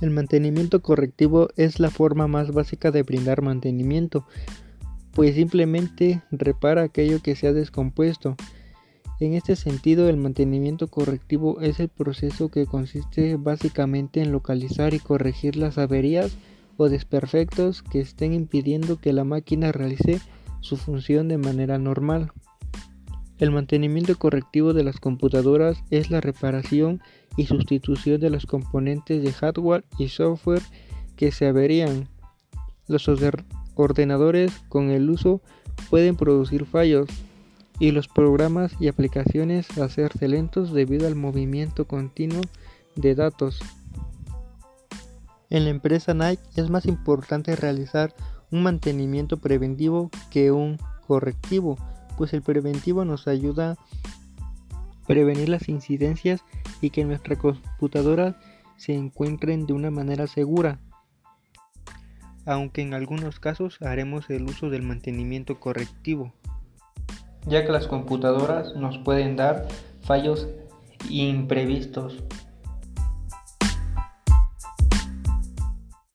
El mantenimiento correctivo es la forma más básica de brindar mantenimiento, pues simplemente repara aquello que se ha descompuesto. En este sentido, el mantenimiento correctivo es el proceso que consiste básicamente en localizar y corregir las averías o desperfectos que estén impidiendo que la máquina realice su función de manera normal. El mantenimiento correctivo de las computadoras es la reparación y sustitución de los componentes de hardware y software que se averían. Los ordenadores con el uso pueden producir fallos y los programas y aplicaciones hacerse lentos debido al movimiento continuo de datos. En la empresa Nike es más importante realizar un mantenimiento preventivo que un correctivo pues el preventivo nos ayuda a prevenir las incidencias y que nuestras computadoras se encuentren de una manera segura. Aunque en algunos casos haremos el uso del mantenimiento correctivo, ya que las computadoras nos pueden dar fallos imprevistos.